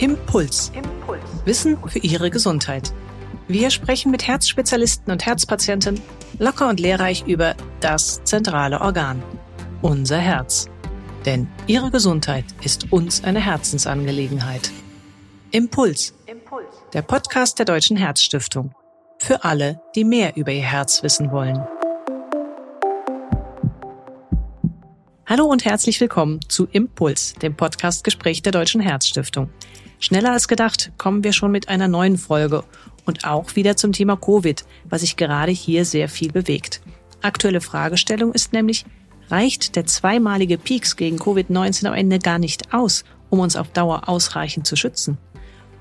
Impuls. Impuls. Wissen für Ihre Gesundheit. Wir sprechen mit Herzspezialisten und Herzpatienten locker und lehrreich über das zentrale Organ, unser Herz. Denn Ihre Gesundheit ist uns eine Herzensangelegenheit. Impuls. Impuls. Der Podcast der Deutschen Herzstiftung. Für alle, die mehr über ihr Herz wissen wollen. Hallo und herzlich willkommen zu Impuls, dem Podcast Gespräch der Deutschen Herzstiftung. Schneller als gedacht kommen wir schon mit einer neuen Folge und auch wieder zum Thema Covid, was sich gerade hier sehr viel bewegt. Aktuelle Fragestellung ist nämlich, reicht der zweimalige Peaks gegen Covid-19 am Ende gar nicht aus, um uns auf Dauer ausreichend zu schützen?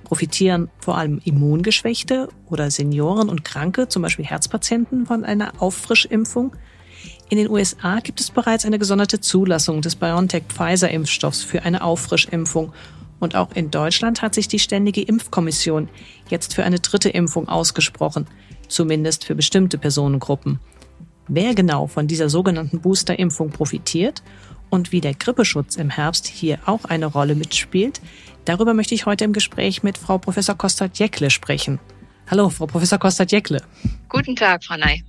Profitieren vor allem Immungeschwächte oder Senioren und Kranke, zum Beispiel Herzpatienten, von einer Auffrischimpfung? In den USA gibt es bereits eine gesonderte Zulassung des BioNTech-Pfizer-Impfstoffs für eine Auffrischimpfung. Und auch in Deutschland hat sich die Ständige Impfkommission jetzt für eine dritte Impfung ausgesprochen, zumindest für bestimmte Personengruppen. Wer genau von dieser sogenannten Booster-Impfung profitiert und wie der Grippeschutz im Herbst hier auch eine Rolle mitspielt, darüber möchte ich heute im Gespräch mit Frau Professor Kostat-Jekle sprechen. Hallo, Frau Professor Kostat-Jekle. Guten Tag, Frau Ney.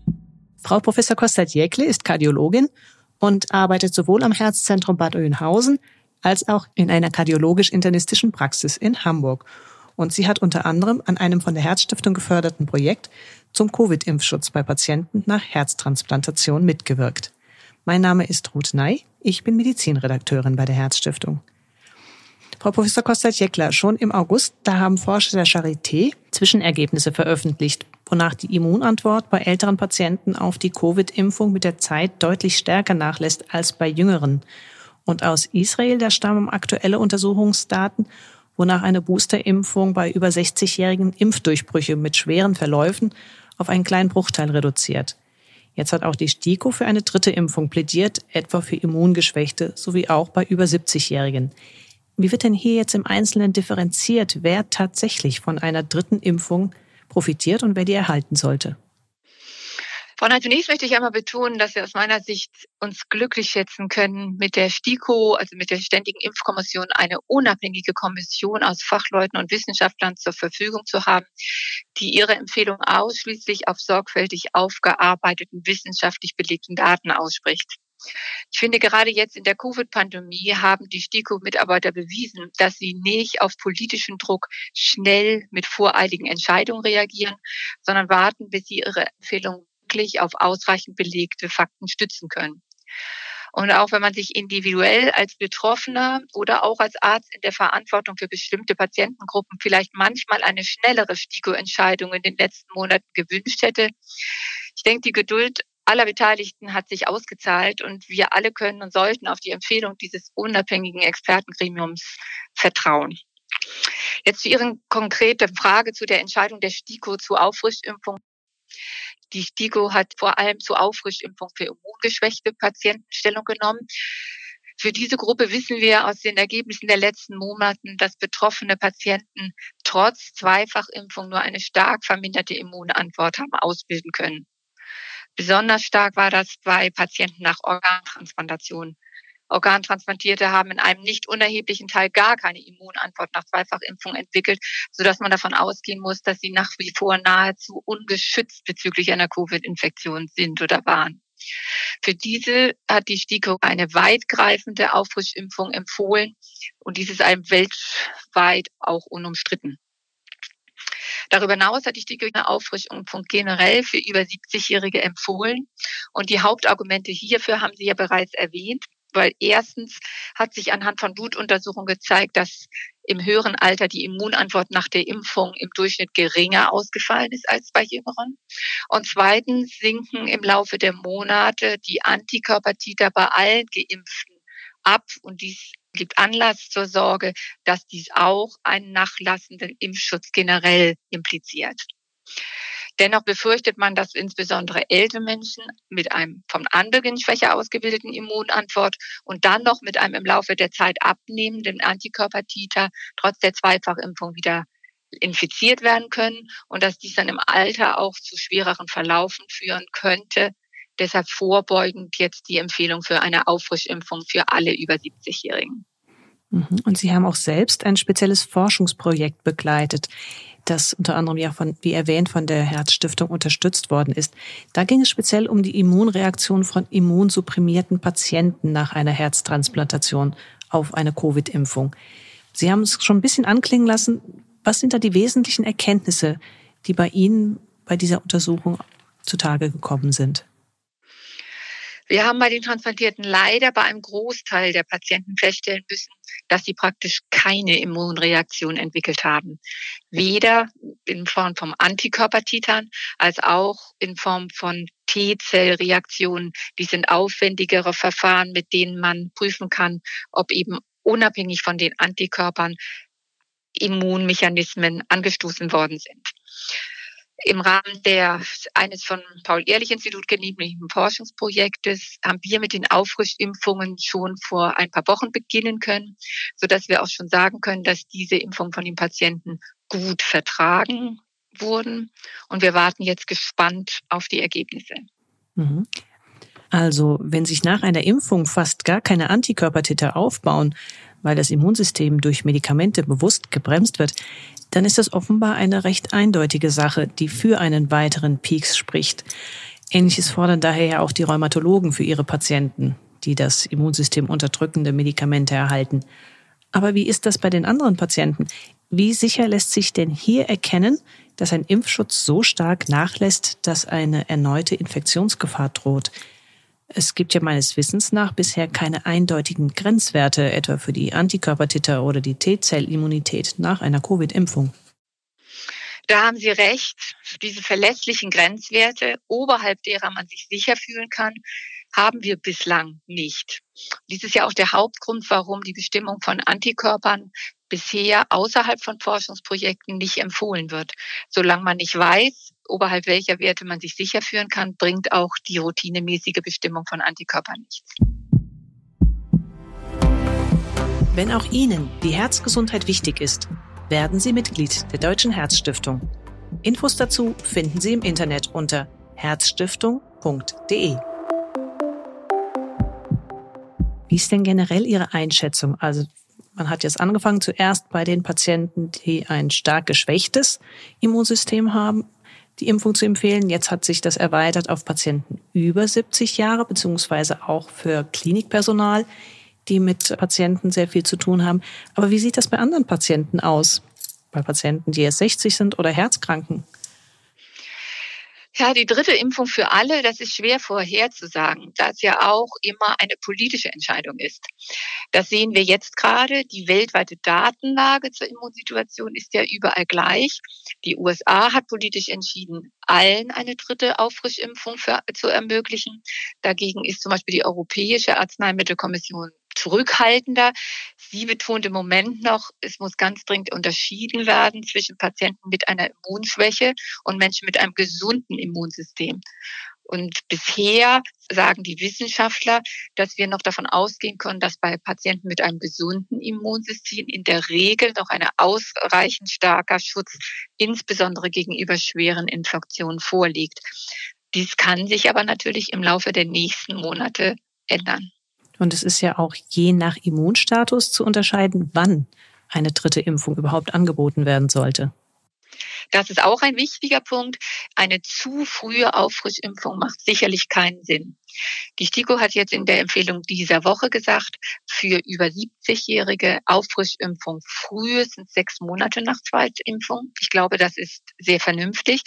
Frau Professor Kostat-Jäkle ist Kardiologin und arbeitet sowohl am Herzzentrum Bad Oeynhausen als auch in einer kardiologisch-internistischen Praxis in Hamburg. Und sie hat unter anderem an einem von der Herzstiftung geförderten Projekt zum Covid-Impfschutz bei Patienten nach Herztransplantation mitgewirkt. Mein Name ist Ruth Ney, ich bin Medizinredakteurin bei der Herzstiftung. Frau Professor Kostat-Jeckler, schon im August, da haben Forscher der Charité Zwischenergebnisse veröffentlicht wonach die Immunantwort bei älteren Patienten auf die Covid-Impfung mit der Zeit deutlich stärker nachlässt als bei jüngeren. Und aus Israel, da stammen aktuelle Untersuchungsdaten, wonach eine Boosterimpfung bei über 60-jährigen Impfdurchbrüche mit schweren Verläufen auf einen kleinen Bruchteil reduziert. Jetzt hat auch die STIKO für eine dritte Impfung plädiert, etwa für Immungeschwächte sowie auch bei über 70-Jährigen. Wie wird denn hier jetzt im Einzelnen differenziert, wer tatsächlich von einer dritten Impfung profitiert und wer die erhalten sollte? Frau zunächst möchte ich einmal betonen, dass wir aus meiner Sicht uns glücklich schätzen können, mit der STIKO, also mit der Ständigen Impfkommission, eine unabhängige Kommission aus Fachleuten und Wissenschaftlern zur Verfügung zu haben, die ihre Empfehlung ausschließlich auf sorgfältig aufgearbeiteten, wissenschaftlich belegten Daten ausspricht. Ich finde, gerade jetzt in der Covid-Pandemie haben die STIKO-Mitarbeiter bewiesen, dass sie nicht auf politischen Druck schnell mit voreiligen Entscheidungen reagieren, sondern warten, bis sie ihre Empfehlungen wirklich auf ausreichend belegte Fakten stützen können. Und auch wenn man sich individuell als Betroffener oder auch als Arzt in der Verantwortung für bestimmte Patientengruppen vielleicht manchmal eine schnellere STIKO-Entscheidung in den letzten Monaten gewünscht hätte, ich denke, die Geduld aller Beteiligten hat sich ausgezahlt und wir alle können und sollten auf die Empfehlung dieses unabhängigen Expertengremiums vertrauen. Jetzt zu Ihren konkreten Frage zu der Entscheidung der STIKO zur Auffrischimpfung. Die STIKO hat vor allem zur Auffrischimpfung für immungeschwächte Patienten Stellung genommen. Für diese Gruppe wissen wir aus den Ergebnissen der letzten Monaten, dass betroffene Patienten trotz Zweifachimpfung nur eine stark verminderte Immunantwort haben ausbilden können. Besonders stark war das bei Patienten nach Organtransplantation. Organtransplantierte haben in einem nicht unerheblichen Teil gar keine Immunantwort nach Zweifachimpfung entwickelt, sodass man davon ausgehen muss, dass sie nach wie vor nahezu ungeschützt bezüglich einer Covid-Infektion sind oder waren. Für diese hat die STIKO eine weitgreifende Auffrischimpfung empfohlen und dies ist einem weltweit auch unumstritten. Darüber hinaus hatte ich die Auffrischungspunkt generell für über 70-Jährige empfohlen. Und die Hauptargumente hierfür haben Sie ja bereits erwähnt weil erstens hat sich anhand von Blutuntersuchungen gezeigt, dass im höheren Alter die Immunantwort nach der Impfung im Durchschnitt geringer ausgefallen ist als bei Jüngeren. Und zweitens sinken im Laufe der Monate die Antikörpertiter bei allen Geimpften ab. Und dies gibt Anlass zur Sorge, dass dies auch einen nachlassenden Impfschutz generell impliziert. Dennoch befürchtet man, dass insbesondere ältere Menschen mit einem vom Anbeginn schwächer ausgebildeten Immunantwort und dann noch mit einem im Laufe der Zeit abnehmenden Antikörpertiter trotz der Zweifachimpfung wieder infiziert werden können und dass dies dann im Alter auch zu schwereren Verlaufen führen könnte, Deshalb vorbeugend jetzt die Empfehlung für eine Auffrischimpfung für alle über 70-Jährigen. Mhm. Und Sie haben auch selbst ein spezielles Forschungsprojekt begleitet, das unter anderem ja von, wie erwähnt, von der Herzstiftung unterstützt worden ist. Da ging es speziell um die Immunreaktion von immunsupprimierten Patienten nach einer Herztransplantation auf eine Covid-Impfung. Sie haben es schon ein bisschen anklingen lassen. Was sind da die wesentlichen Erkenntnisse, die bei Ihnen bei dieser Untersuchung zutage gekommen sind? Wir haben bei den Transplantierten leider bei einem Großteil der Patienten feststellen müssen, dass sie praktisch keine Immunreaktion entwickelt haben. Weder in Form von Antikörpertitern als auch in Form von T-Zellreaktionen. Die sind aufwendigere Verfahren, mit denen man prüfen kann, ob eben unabhängig von den Antikörpern Immunmechanismen angestoßen worden sind im Rahmen der, eines von Paul-Ehrlich-Institut genehmigten Forschungsprojektes haben wir mit den Auffrischimpfungen schon vor ein paar Wochen beginnen können, so dass wir auch schon sagen können, dass diese Impfungen von den Patienten gut vertragen wurden. Und wir warten jetzt gespannt auf die Ergebnisse. Mhm. Also, wenn sich nach einer Impfung fast gar keine Antikörpertitel aufbauen, weil das Immunsystem durch Medikamente bewusst gebremst wird, dann ist das offenbar eine recht eindeutige Sache, die für einen weiteren Peaks spricht. Ähnliches fordern daher ja auch die Rheumatologen für ihre Patienten, die das Immunsystem unterdrückende Medikamente erhalten. Aber wie ist das bei den anderen Patienten? Wie sicher lässt sich denn hier erkennen, dass ein Impfschutz so stark nachlässt, dass eine erneute Infektionsgefahr droht? Es gibt ja meines Wissens nach bisher keine eindeutigen Grenzwerte, etwa für die Antikörpertiter oder die T-Zellimmunität nach einer Covid-Impfung. Da haben Sie recht. Diese verlässlichen Grenzwerte, oberhalb derer man sich sicher fühlen kann, haben wir bislang nicht. Dies ist ja auch der Hauptgrund, warum die Bestimmung von Antikörpern bisher außerhalb von Forschungsprojekten nicht empfohlen wird. Solange man nicht weiß, oberhalb welcher Werte man sich sicher führen kann, bringt auch die routinemäßige Bestimmung von Antikörpern nichts. Wenn auch Ihnen die Herzgesundheit wichtig ist, werden Sie Mitglied der Deutschen Herzstiftung. Infos dazu finden Sie im Internet unter herzstiftung.de. Wie ist denn generell Ihre Einschätzung? Also man hat jetzt angefangen zuerst bei den Patienten, die ein stark geschwächtes Immunsystem haben, die Impfung zu empfehlen. Jetzt hat sich das erweitert auf Patienten über 70 Jahre, beziehungsweise auch für Klinikpersonal, die mit Patienten sehr viel zu tun haben. Aber wie sieht das bei anderen Patienten aus? Bei Patienten, die erst 60 sind oder Herzkranken? Ja, die dritte Impfung für alle, das ist schwer vorherzusagen, da es ja auch immer eine politische Entscheidung ist. Das sehen wir jetzt gerade. Die weltweite Datenlage zur Immunsituation ist ja überall gleich. Die USA hat politisch entschieden, allen eine dritte Auffrischimpfung für, zu ermöglichen. Dagegen ist zum Beispiel die Europäische Arzneimittelkommission zurückhaltender. Sie betont im Moment noch, es muss ganz dringend unterschieden werden zwischen Patienten mit einer Immunschwäche und Menschen mit einem gesunden Immunsystem. Und bisher sagen die Wissenschaftler, dass wir noch davon ausgehen können, dass bei Patienten mit einem gesunden Immunsystem in der Regel noch ein ausreichend starker Schutz, insbesondere gegenüber schweren Infektionen vorliegt. Dies kann sich aber natürlich im Laufe der nächsten Monate ändern. Und es ist ja auch je nach Immunstatus zu unterscheiden, wann eine dritte Impfung überhaupt angeboten werden sollte. Das ist auch ein wichtiger Punkt. Eine zu frühe Auffrischimpfung macht sicherlich keinen Sinn. Die STIKO hat jetzt in der Empfehlung dieser Woche gesagt, für über 70-Jährige Auffrischimpfung frühestens sechs Monate nach Zweitimpfung. Ich glaube, das ist sehr vernünftig.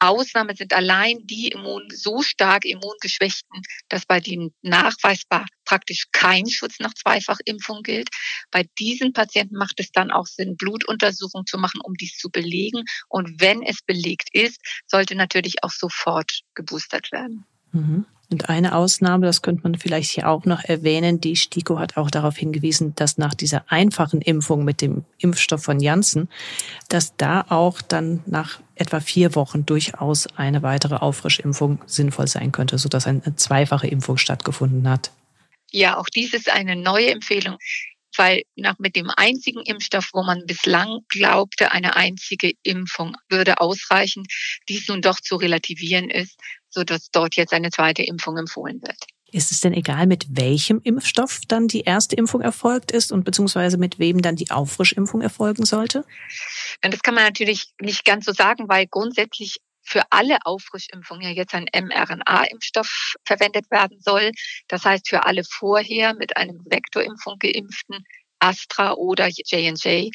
Ausnahme sind allein die immun, so stark immungeschwächten, dass bei denen nachweisbar praktisch kein Schutz nach Zweifachimpfung gilt. Bei diesen Patienten macht es dann auch Sinn, Blutuntersuchungen zu machen, um dies zu belegen. Und wenn es belegt ist, sollte natürlich auch sofort geboostert werden. Mhm. Und eine Ausnahme, das könnte man vielleicht hier auch noch erwähnen, die STIKO hat auch darauf hingewiesen, dass nach dieser einfachen Impfung mit dem Impfstoff von Janssen, dass da auch dann nach etwa vier Wochen durchaus eine weitere Auffrischimpfung sinnvoll sein könnte, sodass eine zweifache Impfung stattgefunden hat. Ja, auch dies ist eine neue Empfehlung weil nach mit dem einzigen Impfstoff, wo man bislang glaubte, eine einzige Impfung würde ausreichen, dies nun doch zu relativieren ist, so dass dort jetzt eine zweite Impfung empfohlen wird. Ist es denn egal, mit welchem Impfstoff dann die erste Impfung erfolgt ist und beziehungsweise mit wem dann die Auffrischimpfung erfolgen sollte? Das kann man natürlich nicht ganz so sagen, weil grundsätzlich für alle Auffrischimpfungen ja jetzt ein mRNA-Impfstoff verwendet werden soll. Das heißt, für alle vorher mit einem Vektorimpfung geimpften Astra oder J&J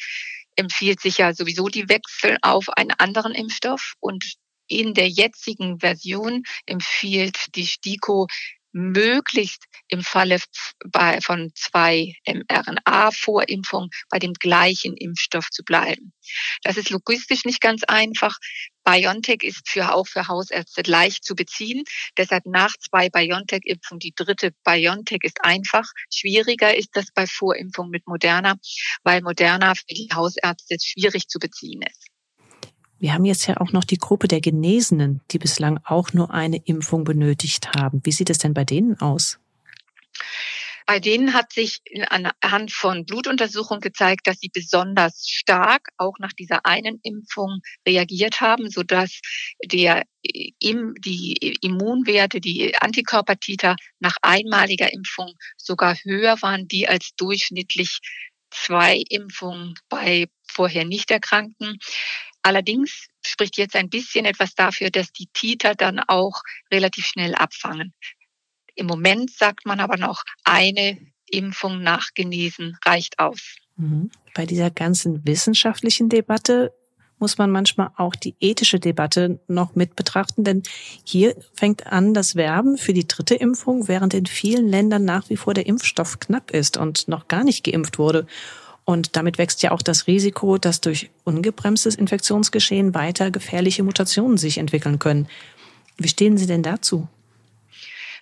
empfiehlt sich ja sowieso die Wechsel auf einen anderen Impfstoff und in der jetzigen Version empfiehlt die STIKO möglichst im Falle von zwei mRNA-Vorimpfungen bei dem gleichen Impfstoff zu bleiben. Das ist logistisch nicht ganz einfach. BioNTech ist für, auch für Hausärzte leicht zu beziehen. Deshalb nach zwei BioNTech-Impfungen, die dritte BioNTech ist einfach. Schwieriger ist das bei Vorimpfung mit Moderna, weil Moderna für die Hausärzte schwierig zu beziehen ist. Wir haben jetzt ja auch noch die Gruppe der Genesenen, die bislang auch nur eine Impfung benötigt haben. Wie sieht es denn bei denen aus? Bei denen hat sich anhand von Blutuntersuchungen gezeigt, dass sie besonders stark auch nach dieser einen Impfung reagiert haben, sodass der, die Immunwerte, die Antikörpertiter nach einmaliger Impfung sogar höher waren, die als durchschnittlich zwei Impfungen bei vorher nicht Erkrankten. Allerdings spricht jetzt ein bisschen etwas dafür, dass die Titer dann auch relativ schnell abfangen. Im Moment sagt man aber noch, eine Impfung nach Genesen reicht aus. Mhm. Bei dieser ganzen wissenschaftlichen Debatte muss man manchmal auch die ethische Debatte noch mit betrachten, denn hier fängt an das Werben für die dritte Impfung, während in vielen Ländern nach wie vor der Impfstoff knapp ist und noch gar nicht geimpft wurde. Und damit wächst ja auch das Risiko, dass durch ungebremstes Infektionsgeschehen weiter gefährliche Mutationen sich entwickeln können. Wie stehen Sie denn dazu?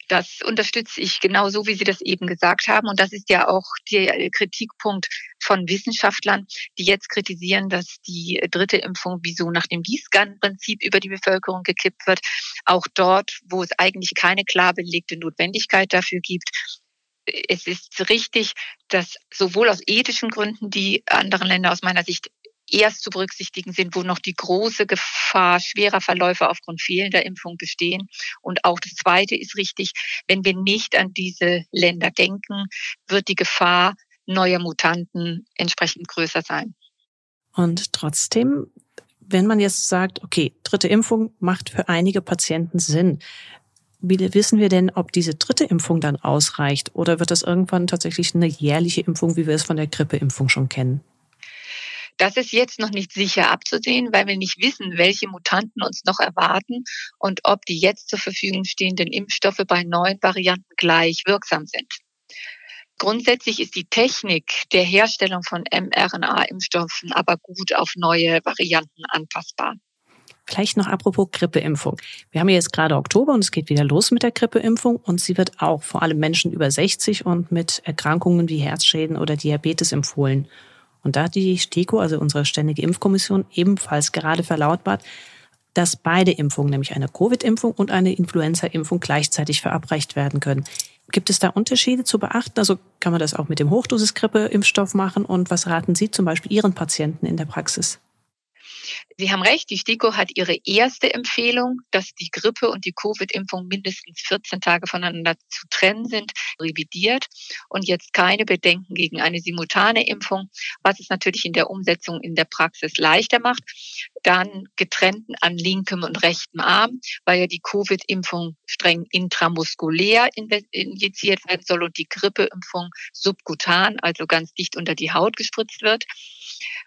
Das unterstütze ich genau so, wie Sie das eben gesagt haben. Und das ist ja auch der Kritikpunkt von Wissenschaftlern, die jetzt kritisieren, dass die dritte Impfung wieso nach dem Gießkannenprinzip über die Bevölkerung gekippt wird. Auch dort, wo es eigentlich keine klar belegte Notwendigkeit dafür gibt, es ist richtig, dass sowohl aus ethischen Gründen die anderen Länder aus meiner Sicht erst zu berücksichtigen sind, wo noch die große Gefahr schwerer Verläufe aufgrund fehlender Impfung bestehen. Und auch das Zweite ist richtig, wenn wir nicht an diese Länder denken, wird die Gefahr neuer Mutanten entsprechend größer sein. Und trotzdem, wenn man jetzt sagt, okay, dritte Impfung macht für einige Patienten Sinn, wie wissen wir denn, ob diese dritte Impfung dann ausreicht oder wird das irgendwann tatsächlich eine jährliche Impfung, wie wir es von der Grippeimpfung schon kennen? Das ist jetzt noch nicht sicher abzusehen, weil wir nicht wissen, welche Mutanten uns noch erwarten und ob die jetzt zur Verfügung stehenden Impfstoffe bei neuen Varianten gleich wirksam sind. Grundsätzlich ist die Technik der Herstellung von mRNA-Impfstoffen aber gut auf neue Varianten anpassbar. Vielleicht noch apropos Grippeimpfung. Wir haben jetzt gerade Oktober und es geht wieder los mit der Grippeimpfung und sie wird auch vor allem Menschen über 60 und mit Erkrankungen wie Herzschäden oder Diabetes empfohlen. Und da hat die STIKO, also unsere Ständige Impfkommission, ebenfalls gerade verlautbart, dass beide Impfungen, nämlich eine Covid-Impfung und eine Influenza-Impfung gleichzeitig verabreicht werden können. Gibt es da Unterschiede zu beachten? Also kann man das auch mit dem Hochdosis-Grippe-Impfstoff machen? Und was raten Sie zum Beispiel Ihren Patienten in der Praxis? Sie haben recht, die STIKO hat ihre erste Empfehlung, dass die Grippe und die Covid-Impfung mindestens 14 Tage voneinander zu trennen sind, revidiert und jetzt keine Bedenken gegen eine simultane Impfung, was es natürlich in der Umsetzung in der Praxis leichter macht. Dann getrennt an linkem und rechtem Arm, weil ja die Covid-Impfung streng intramuskulär injiziert werden soll und die Grippeimpfung subkutan, also ganz dicht unter die Haut gespritzt wird.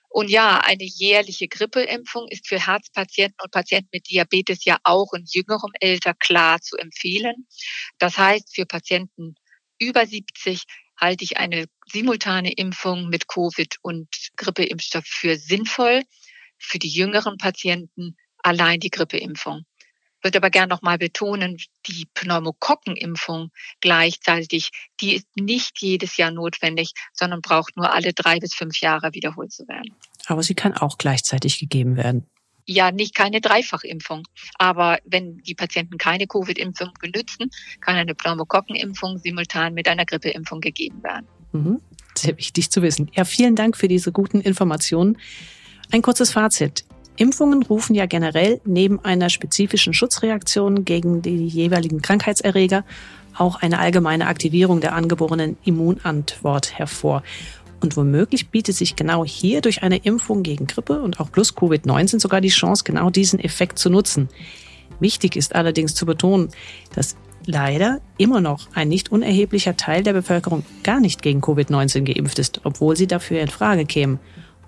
Und ja, eine jährliche Grippeimpfung ist für Herzpatienten und Patienten mit Diabetes ja auch in jüngerem Alter klar zu empfehlen. Das heißt, für Patienten über 70 halte ich eine simultane Impfung mit Covid und Grippeimpfstoff für sinnvoll. Für die jüngeren Patienten allein die Grippeimpfung würde aber gerne noch mal betonen, die Pneumokokkenimpfung gleichzeitig, die ist nicht jedes Jahr notwendig, sondern braucht nur alle drei bis fünf Jahre wiederholt zu werden. Aber sie kann auch gleichzeitig gegeben werden. Ja, nicht keine Dreifachimpfung. Aber wenn die Patienten keine Covid-Impfung benützen, kann eine Pneumokokkenimpfung simultan mit einer Grippeimpfung gegeben werden. Mhm. Sehr wichtig zu wissen. Ja, vielen Dank für diese guten Informationen. Ein kurzes Fazit. Impfungen rufen ja generell neben einer spezifischen Schutzreaktion gegen die jeweiligen Krankheitserreger auch eine allgemeine Aktivierung der angeborenen Immunantwort hervor. Und womöglich bietet sich genau hier durch eine Impfung gegen Grippe und auch plus Covid-19 sogar die Chance, genau diesen Effekt zu nutzen. Wichtig ist allerdings zu betonen, dass leider immer noch ein nicht unerheblicher Teil der Bevölkerung gar nicht gegen Covid-19 geimpft ist, obwohl sie dafür in Frage kämen.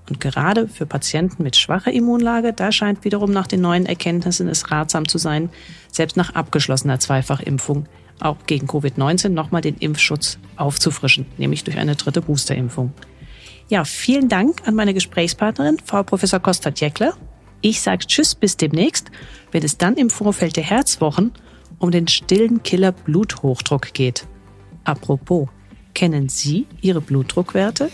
Und gerade für Patienten mit schwacher Immunlage, da scheint wiederum nach den neuen Erkenntnissen es ratsam zu sein, selbst nach abgeschlossener Zweifachimpfung auch gegen Covid-19 nochmal den Impfschutz aufzufrischen, nämlich durch eine dritte Boosterimpfung. Ja, vielen Dank an meine Gesprächspartnerin, Frau Professor Kostat-Jäckler. Ich sage Tschüss bis demnächst, wenn es dann im Vorfeld der Herzwochen um den stillen Killer Bluthochdruck geht. Apropos, kennen Sie Ihre Blutdruckwerte?